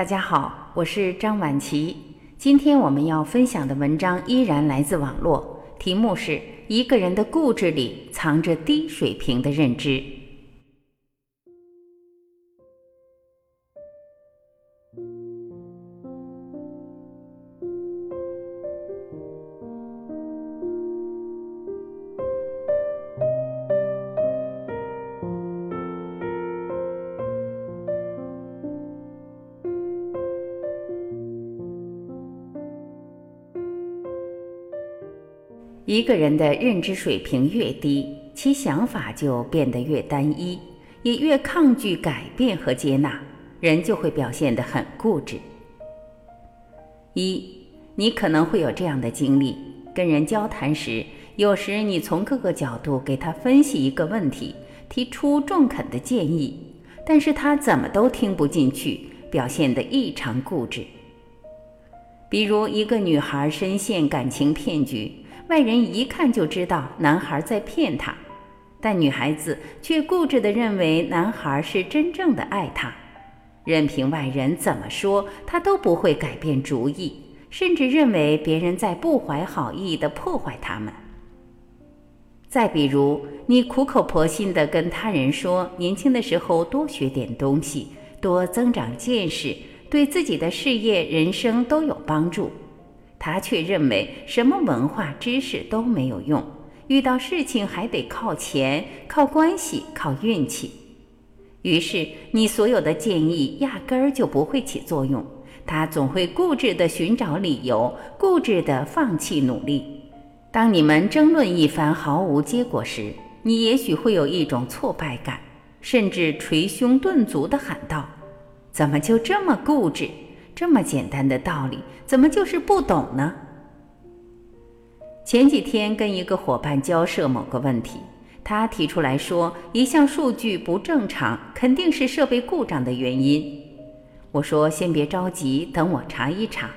大家好，我是张晚琪。今天我们要分享的文章依然来自网络，题目是一个人的固执里藏着低水平的认知。一个人的认知水平越低，其想法就变得越单一，也越抗拒改变和接纳，人就会表现得很固执。一，你可能会有这样的经历：跟人交谈时，有时你从各个角度给他分析一个问题，提出中肯的建议，但是他怎么都听不进去，表现得异常固执。比如，一个女孩深陷感情骗局。外人一看就知道男孩在骗她，但女孩子却固执地认为男孩是真正的爱她，任凭外人怎么说，她都不会改变主意，甚至认为别人在不怀好意地破坏他们。再比如，你苦口婆心地跟他人说，年轻的时候多学点东西，多增长见识，对自己的事业、人生都有帮助。他却认为什么文化知识都没有用，遇到事情还得靠钱、靠关系、靠运气。于是你所有的建议压根儿就不会起作用，他总会固执地寻找理由，固执地放弃努力。当你们争论一番毫无结果时，你也许会有一种挫败感，甚至捶胸顿足地喊道：“怎么就这么固执？”这么简单的道理，怎么就是不懂呢？前几天跟一个伙伴交涉某个问题，他提出来说一项数据不正常，肯定是设备故障的原因。我说先别着急，等我查一查。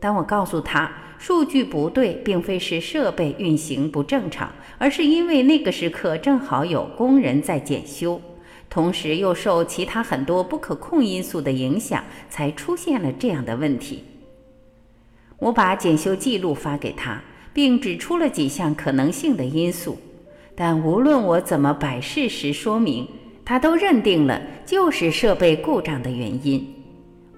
当我告诉他数据不对，并非是设备运行不正常，而是因为那个时刻正好有工人在检修。同时又受其他很多不可控因素的影响，才出现了这样的问题。我把检修记录发给他，并指出了几项可能性的因素，但无论我怎么摆事实说明，他都认定了就是设备故障的原因。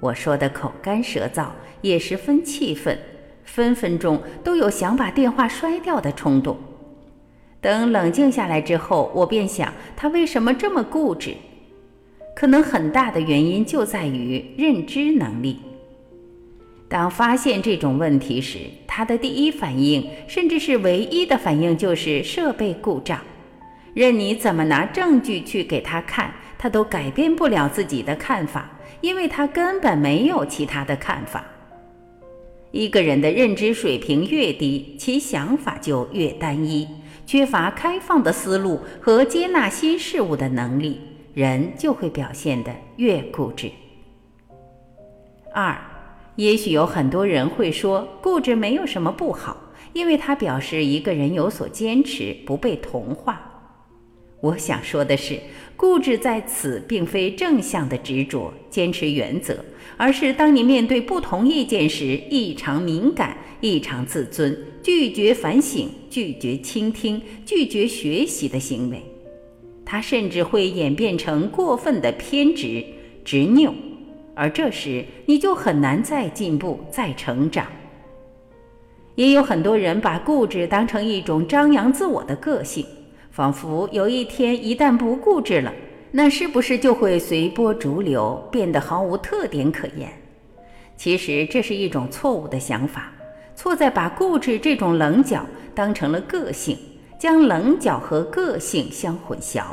我说的口干舌燥，也十分气愤，分分钟都有想把电话摔掉的冲动。等冷静下来之后，我便想他为什么这么固执？可能很大的原因就在于认知能力。当发现这种问题时，他的第一反应，甚至是唯一的反应，就是设备故障。任你怎么拿证据去给他看，他都改变不了自己的看法，因为他根本没有其他的看法。一个人的认知水平越低，其想法就越单一。缺乏开放的思路和接纳新事物的能力，人就会表现得越固执。二，也许有很多人会说，固执没有什么不好，因为它表示一个人有所坚持，不被同化。我想说的是，固执在此并非正向的执着、坚持原则，而是当你面对不同意见时异常敏感、异常自尊。拒绝反省、拒绝倾听、拒绝学习的行为，它甚至会演变成过分的偏执、执拗，而这时你就很难再进步、再成长。也有很多人把固执当成一种张扬自我的个性，仿佛有一天一旦不固执了，那是不是就会随波逐流，变得毫无特点可言？其实这是一种错误的想法。错在把固执这种棱角当成了个性，将棱角和个性相混淆。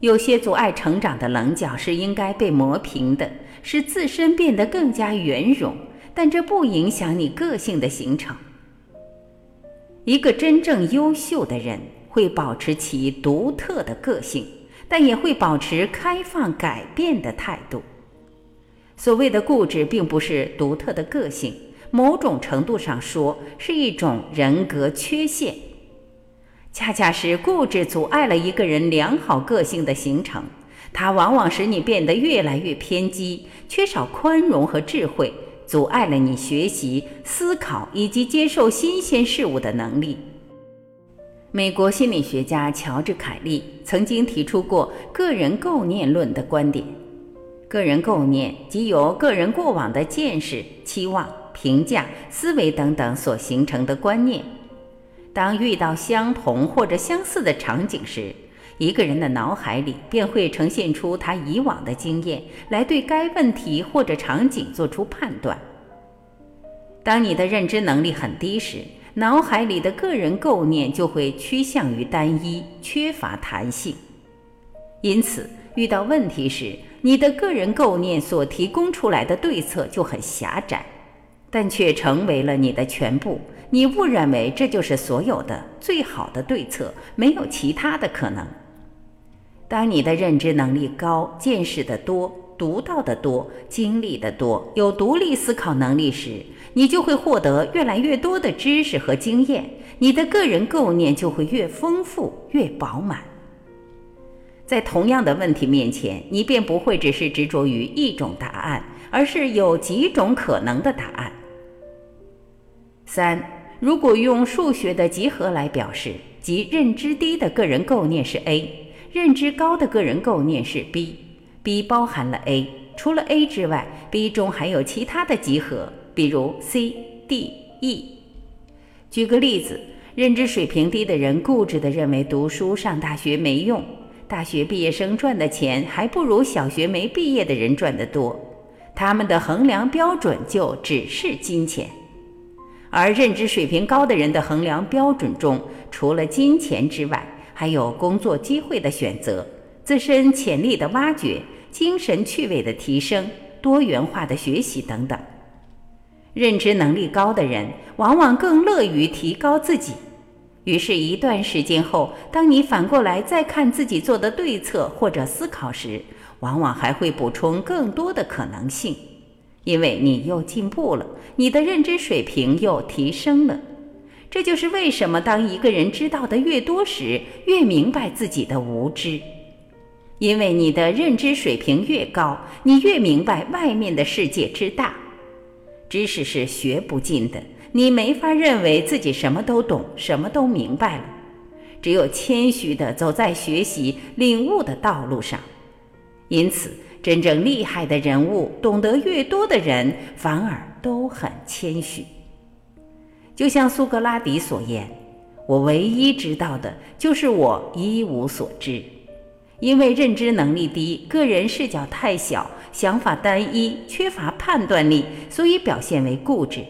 有些阻碍成长的棱角是应该被磨平的，使自身变得更加圆融，但这不影响你个性的形成。一个真正优秀的人会保持其独特的个性，但也会保持开放改变的态度。所谓的固执，并不是独特的个性。某种程度上说，是一种人格缺陷，恰恰是固执阻碍了一个人良好个性的形成。它往往使你变得越来越偏激，缺少宽容和智慧，阻碍了你学习、思考以及接受新鲜事物的能力。美国心理学家乔治·凯利曾经提出过个人构念论的观点：个人构念即由个人过往的见识、期望、评价、思维等等所形成的观念。当遇到相同或者相似的场景时，一个人的脑海里便会呈现出他以往的经验，来对该问题或者场景做出判断。当你的认知能力很低时，脑海里的个人构念就会趋向于单一，缺乏弹性。因此，遇到问题时，你的个人构念所提供出来的对策就很狭窄，但却成为了你的全部。你误认为这就是所有的最好的对策，没有其他的可能。当你的认知能力高、见识的多、读到的多、经历的多、有独立思考能力时，你就会获得越来越多的知识和经验，你的个人构念就会越丰富、越饱满。在同样的问题面前，你便不会只是执着于一种答案，而是有几种可能的答案。三，如果用数学的集合来表示，即认知低的个人构念是 A。认知高的个人构念是 B B 包含了 A，除了 A 之外，B 中还有其他的集合，比如 C、D、E。举个例子，认知水平低的人固执地认为读书上大学没用，大学毕业生赚的钱还不如小学没毕业的人赚得多，他们的衡量标准就只是金钱。而认知水平高的人的衡量标准中，除了金钱之外，还有工作机会的选择、自身潜力的挖掘、精神趣味的提升、多元化的学习等等。认知能力高的人往往更乐于提高自己，于是，一段时间后，当你反过来再看自己做的对策或者思考时，往往还会补充更多的可能性，因为你又进步了，你的认知水平又提升了。这就是为什么当一个人知道的越多时，越明白自己的无知。因为你的认知水平越高，你越明白外面的世界之大。知识是学不尽的，你没法认为自己什么都懂，什么都明白了。只有谦虚地走在学习、领悟的道路上。因此，真正厉害的人物，懂得越多的人，反而都很谦虚。就像苏格拉底所言：“我唯一知道的就是我一无所知。”因为认知能力低，个人视角太小，想法单一，缺乏判断力，所以表现为固执。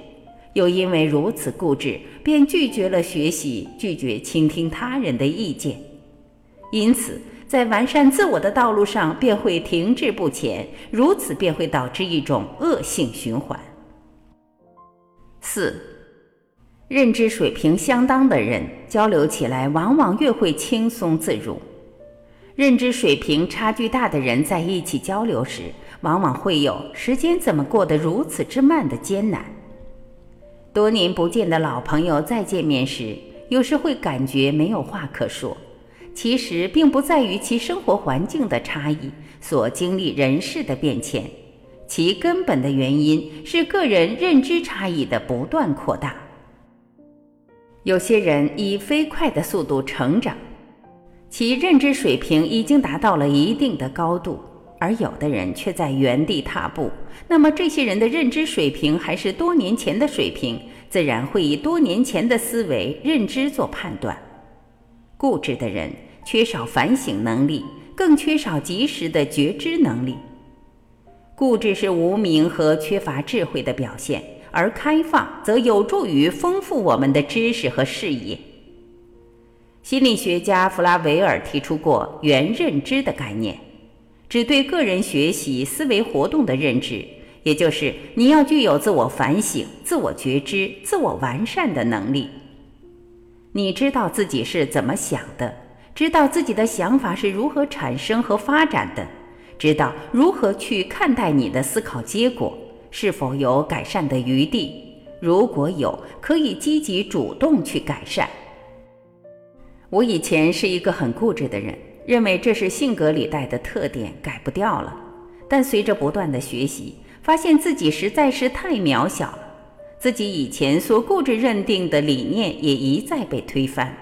又因为如此固执，便拒绝了学习，拒绝倾听他人的意见，因此在完善自我的道路上便会停滞不前。如此便会导致一种恶性循环。四。认知水平相当的人交流起来往往越会轻松自如，认知水平差距大的人在一起交流时，往往会有时间怎么过得如此之慢的艰难。多年不见的老朋友再见面时，有时会感觉没有话可说，其实并不在于其生活环境的差异，所经历人事的变迁，其根本的原因是个人认知差异的不断扩大。有些人以飞快的速度成长，其认知水平已经达到了一定的高度，而有的人却在原地踏步。那么，这些人的认知水平还是多年前的水平，自然会以多年前的思维认知做判断。固执的人缺少反省能力，更缺少及时的觉知能力。固执是无明和缺乏智慧的表现。而开放则有助于丰富我们的知识和视野。心理学家弗拉维尔提出过“原认知”的概念，指对个人学习思维活动的认知，也就是你要具有自我反省、自我觉知、自我完善的能力。你知道自己是怎么想的，知道自己的想法是如何产生和发展的，知道如何去看待你的思考结果。是否有改善的余地？如果有，可以积极主动去改善。我以前是一个很固执的人，认为这是性格里带的特点，改不掉了。但随着不断的学习，发现自己实在是太渺小了，自己以前所固执认定的理念也一再被推翻。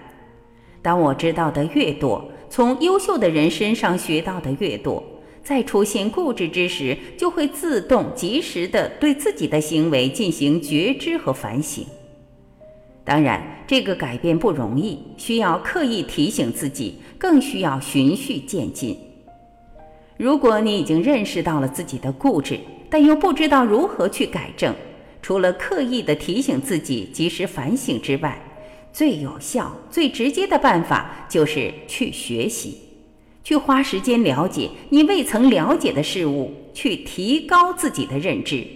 当我知道的越多，从优秀的人身上学到的越多，再出现固执之时，就会自动及时地对自己的行为进行觉知和反省。当然，这个改变不容易，需要刻意提醒自己，更需要循序渐进。如果你已经认识到了自己的固执，但又不知道如何去改正，除了刻意的提醒自己及时反省之外，最有效、最直接的办法就是去学习，去花时间了解你未曾了解的事物，去提高自己的认知。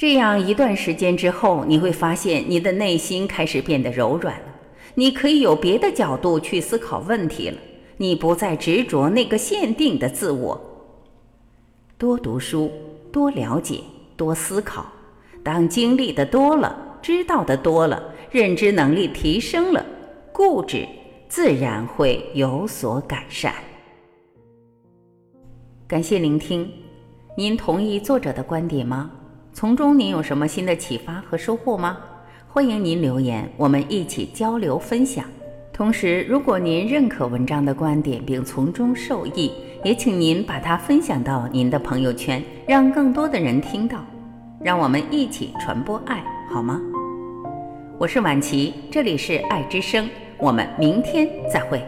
这样一段时间之后，你会发现你的内心开始变得柔软了。你可以有别的角度去思考问题了。你不再执着那个限定的自我。多读书，多了解，多思考。当经历的多了，知道的多了，认知能力提升了，固执自然会有所改善。感谢聆听。您同意作者的观点吗？从中您有什么新的启发和收获吗？欢迎您留言，我们一起交流分享。同时，如果您认可文章的观点并从中受益，也请您把它分享到您的朋友圈，让更多的人听到。让我们一起传播爱，好吗？我是婉琪，这里是爱之声，我们明天再会。